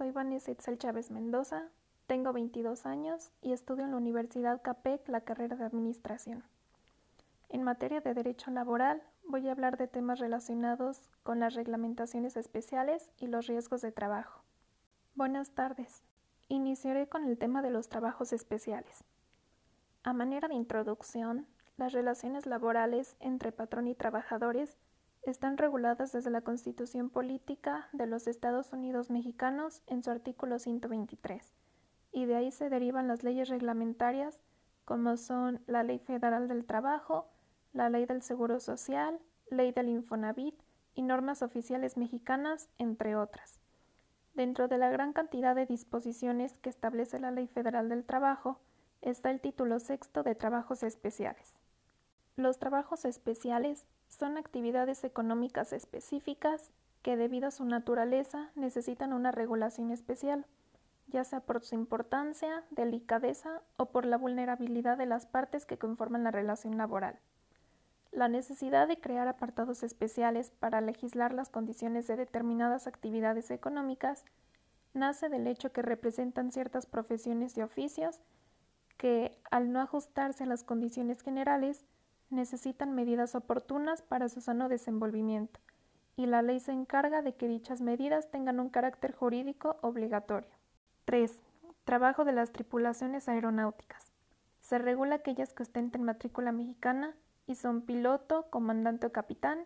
soy Vanessa Itzel Chávez Mendoza, tengo 22 años y estudio en la Universidad CAPEC la carrera de Administración. En materia de derecho laboral, voy a hablar de temas relacionados con las reglamentaciones especiales y los riesgos de trabajo. Buenas tardes. Iniciaré con el tema de los trabajos especiales. A manera de introducción, las relaciones laborales entre patrón y trabajadores están reguladas desde la Constitución Política de los Estados Unidos Mexicanos en su artículo 123, y de ahí se derivan las leyes reglamentarias como son la Ley Federal del Trabajo, la Ley del Seguro Social, Ley del Infonavit y normas oficiales mexicanas, entre otras. Dentro de la gran cantidad de disposiciones que establece la Ley Federal del Trabajo está el título sexto de Trabajos Especiales. Los trabajos especiales son actividades económicas específicas que debido a su naturaleza necesitan una regulación especial, ya sea por su importancia, delicadeza o por la vulnerabilidad de las partes que conforman la relación laboral. La necesidad de crear apartados especiales para legislar las condiciones de determinadas actividades económicas nace del hecho que representan ciertas profesiones y oficios que, al no ajustarse a las condiciones generales, necesitan medidas oportunas para su sano desenvolvimiento, y la ley se encarga de que dichas medidas tengan un carácter jurídico obligatorio. 3. Trabajo de las tripulaciones aeronáuticas. Se regula aquellas que ostenten matrícula mexicana y son piloto, comandante o capitán,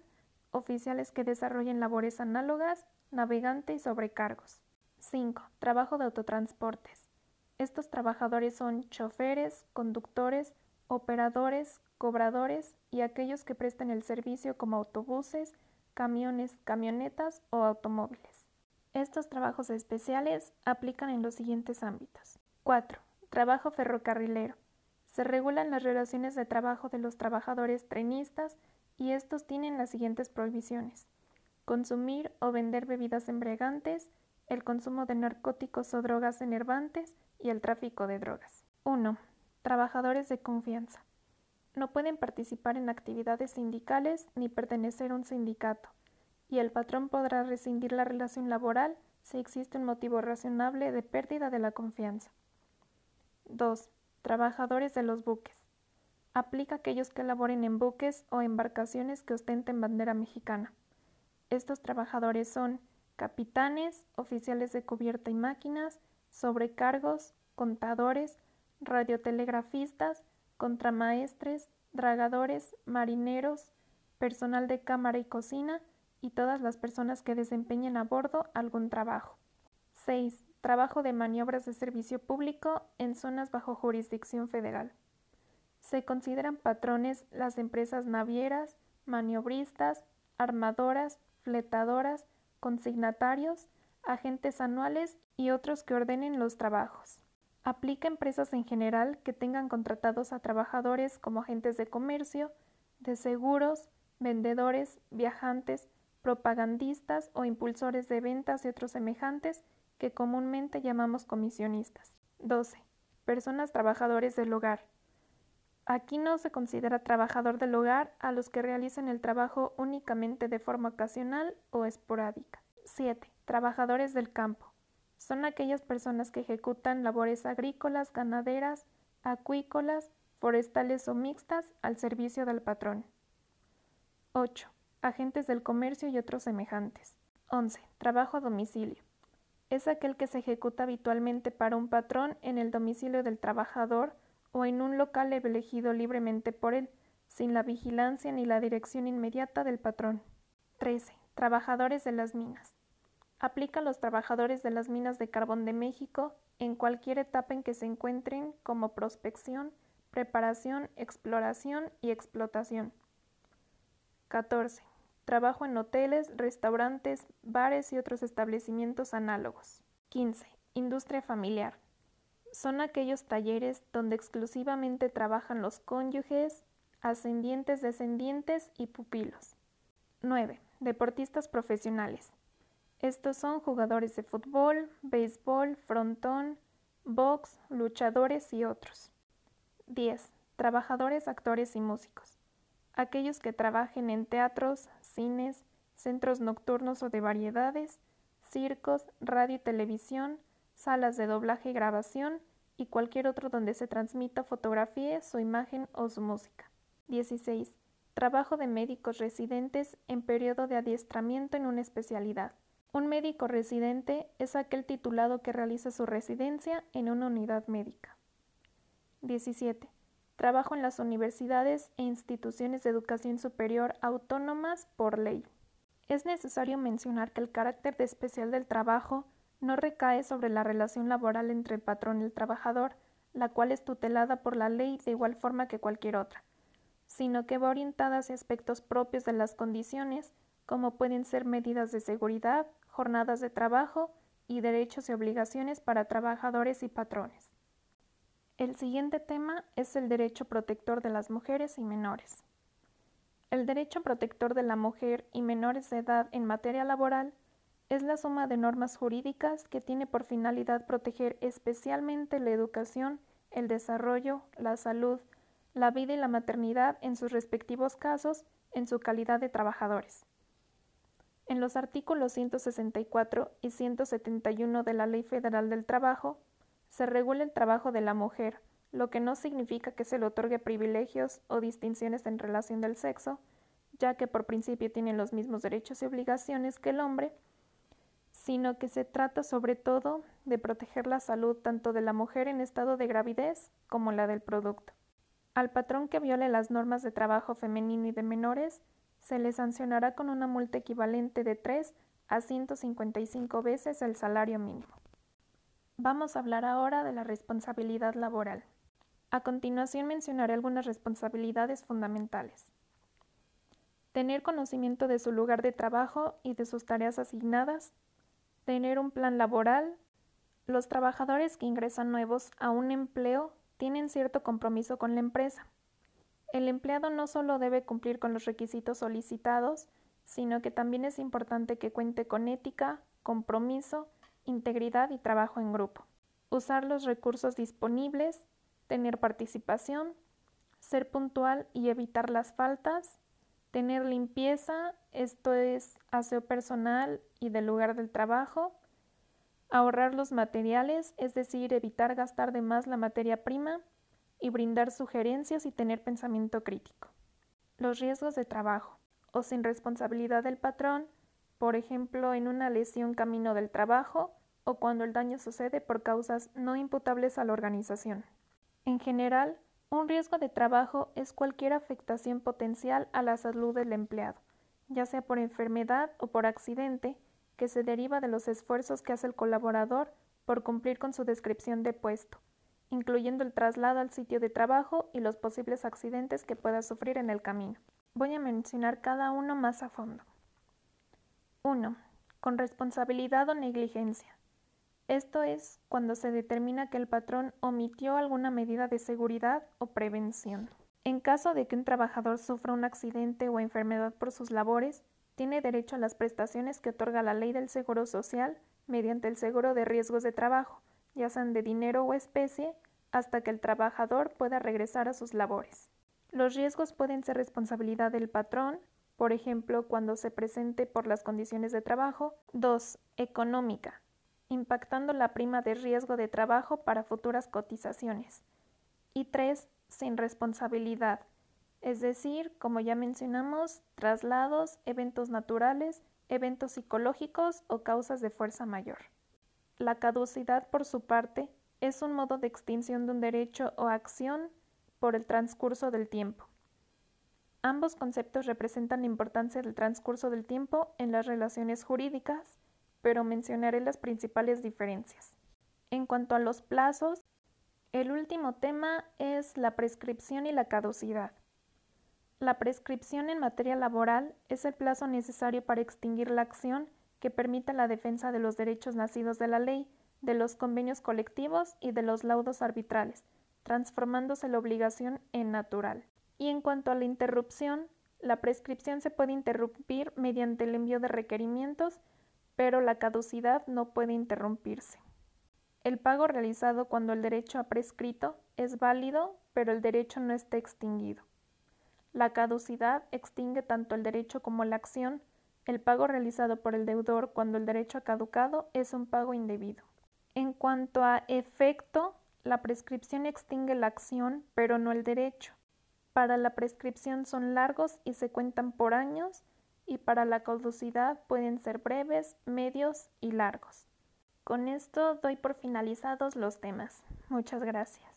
oficiales que desarrollen labores análogas, navegante y sobrecargos. 5. Trabajo de autotransportes. Estos trabajadores son choferes, conductores, operadores, cobradores y aquellos que presten el servicio como autobuses, camiones, camionetas o automóviles. Estos trabajos especiales aplican en los siguientes ámbitos. 4. Trabajo ferrocarrilero. Se regulan las relaciones de trabajo de los trabajadores trenistas y estos tienen las siguientes prohibiciones. Consumir o vender bebidas embriagantes, el consumo de narcóticos o drogas enervantes y el tráfico de drogas. 1. Trabajadores de confianza. No pueden participar en actividades sindicales ni pertenecer a un sindicato, y el patrón podrá rescindir la relación laboral si existe un motivo razonable de pérdida de la confianza. 2. Trabajadores de los buques. Aplica aquellos que laboren en buques o embarcaciones que ostenten bandera mexicana. Estos trabajadores son capitanes, oficiales de cubierta y máquinas, sobrecargos, contadores, radiotelegrafistas, contramaestres, dragadores, marineros, personal de cámara y cocina y todas las personas que desempeñen a bordo algún trabajo. 6 trabajo de maniobras de servicio público en zonas bajo jurisdicción federal. Se consideran patrones las empresas navieras, maniobristas, armadoras, fletadoras, consignatarios, agentes anuales y otros que ordenen los trabajos. Aplica empresas en general que tengan contratados a trabajadores como agentes de comercio, de seguros, vendedores, viajantes, propagandistas o impulsores de ventas y otros semejantes que comúnmente llamamos comisionistas. 12. Personas trabajadores del hogar. Aquí no se considera trabajador del hogar a los que realicen el trabajo únicamente de forma ocasional o esporádica. 7. Trabajadores del campo. Son aquellas personas que ejecutan labores agrícolas, ganaderas, acuícolas, forestales o mixtas al servicio del patrón. 8. Agentes del comercio y otros semejantes. 11. Trabajo a domicilio es aquel que se ejecuta habitualmente para un patrón en el domicilio del trabajador o en un local elegido libremente por él, sin la vigilancia ni la dirección inmediata del patrón. 13. Trabajadores de las minas. Aplica a los trabajadores de las minas de carbón de México en cualquier etapa en que se encuentren como prospección, preparación, exploración y explotación. 14. Trabajo en hoteles, restaurantes, bares y otros establecimientos análogos. 15. Industria familiar. Son aquellos talleres donde exclusivamente trabajan los cónyuges, ascendientes, descendientes y pupilos. 9. Deportistas profesionales. Estos son jugadores de fútbol, béisbol, frontón, box, luchadores y otros. 10. Trabajadores, actores y músicos. Aquellos que trabajen en teatros, cines, centros nocturnos o de variedades, circos, radio y televisión, salas de doblaje y grabación y cualquier otro donde se transmita fotografía, su imagen o su música. 16. Trabajo de médicos residentes en periodo de adiestramiento en una especialidad. Un médico residente es aquel titulado que realiza su residencia en una unidad médica. 17. Trabajo en las universidades e instituciones de educación superior autónomas por ley. Es necesario mencionar que el carácter de especial del trabajo no recae sobre la relación laboral entre el patrón y el trabajador, la cual es tutelada por la ley de igual forma que cualquier otra, sino que va orientada hacia aspectos propios de las condiciones, como pueden ser medidas de seguridad, jornadas de trabajo y derechos y obligaciones para trabajadores y patrones. El siguiente tema es el derecho protector de las mujeres y menores. El derecho protector de la mujer y menores de edad en materia laboral es la suma de normas jurídicas que tiene por finalidad proteger especialmente la educación, el desarrollo, la salud, la vida y la maternidad en sus respectivos casos en su calidad de trabajadores. En los artículos 164 y 171 de la Ley Federal del Trabajo se regula el trabajo de la mujer, lo que no significa que se le otorgue privilegios o distinciones en relación del sexo, ya que por principio tienen los mismos derechos y obligaciones que el hombre, sino que se trata sobre todo de proteger la salud tanto de la mujer en estado de gravidez como la del producto. Al patrón que viole las normas de trabajo femenino y de menores, se le sancionará con una multa equivalente de 3 a 155 veces el salario mínimo. Vamos a hablar ahora de la responsabilidad laboral. A continuación mencionaré algunas responsabilidades fundamentales. Tener conocimiento de su lugar de trabajo y de sus tareas asignadas. Tener un plan laboral. Los trabajadores que ingresan nuevos a un empleo tienen cierto compromiso con la empresa. El empleado no solo debe cumplir con los requisitos solicitados, sino que también es importante que cuente con ética, compromiso, integridad y trabajo en grupo. Usar los recursos disponibles, tener participación, ser puntual y evitar las faltas, tener limpieza, esto es aseo personal y del lugar del trabajo, ahorrar los materiales, es decir, evitar gastar de más la materia prima y brindar sugerencias y tener pensamiento crítico. Los riesgos de trabajo o sin responsabilidad del patrón, por ejemplo, en una lesión camino del trabajo o cuando el daño sucede por causas no imputables a la organización. En general, un riesgo de trabajo es cualquier afectación potencial a la salud del empleado, ya sea por enfermedad o por accidente, que se deriva de los esfuerzos que hace el colaborador por cumplir con su descripción de puesto, incluyendo el traslado al sitio de trabajo y los posibles accidentes que pueda sufrir en el camino. Voy a mencionar cada uno más a fondo. 1. Con responsabilidad o negligencia. Esto es cuando se determina que el patrón omitió alguna medida de seguridad o prevención. En caso de que un trabajador sufra un accidente o enfermedad por sus labores, tiene derecho a las prestaciones que otorga la ley del Seguro Social mediante el seguro de riesgos de trabajo, ya sean de dinero o especie, hasta que el trabajador pueda regresar a sus labores. Los riesgos pueden ser responsabilidad del patrón, por ejemplo, cuando se presente por las condiciones de trabajo. 2. Económica, impactando la prima de riesgo de trabajo para futuras cotizaciones. Y 3. Sin responsabilidad, es decir, como ya mencionamos, traslados, eventos naturales, eventos psicológicos o causas de fuerza mayor. La caducidad, por su parte, es un modo de extinción de un derecho o acción por el transcurso del tiempo. Ambos conceptos representan la importancia del transcurso del tiempo en las relaciones jurídicas, pero mencionaré las principales diferencias. En cuanto a los plazos, el último tema es la prescripción y la caducidad. La prescripción en materia laboral es el plazo necesario para extinguir la acción que permita la defensa de los derechos nacidos de la ley, de los convenios colectivos y de los laudos arbitrales, transformándose la obligación en natural. Y en cuanto a la interrupción, la prescripción se puede interrumpir mediante el envío de requerimientos, pero la caducidad no puede interrumpirse. El pago realizado cuando el derecho ha prescrito es válido, pero el derecho no está extinguido. La caducidad extingue tanto el derecho como la acción, El pago realizado por el deudor cuando el derecho ha caducado es un pago indebido. En cuanto a efecto, la prescripción extingue la acción, pero no el derecho. Para la prescripción son largos y se cuentan por años, y para la caducidad pueden ser breves, medios y largos. Con esto doy por finalizados los temas. Muchas gracias.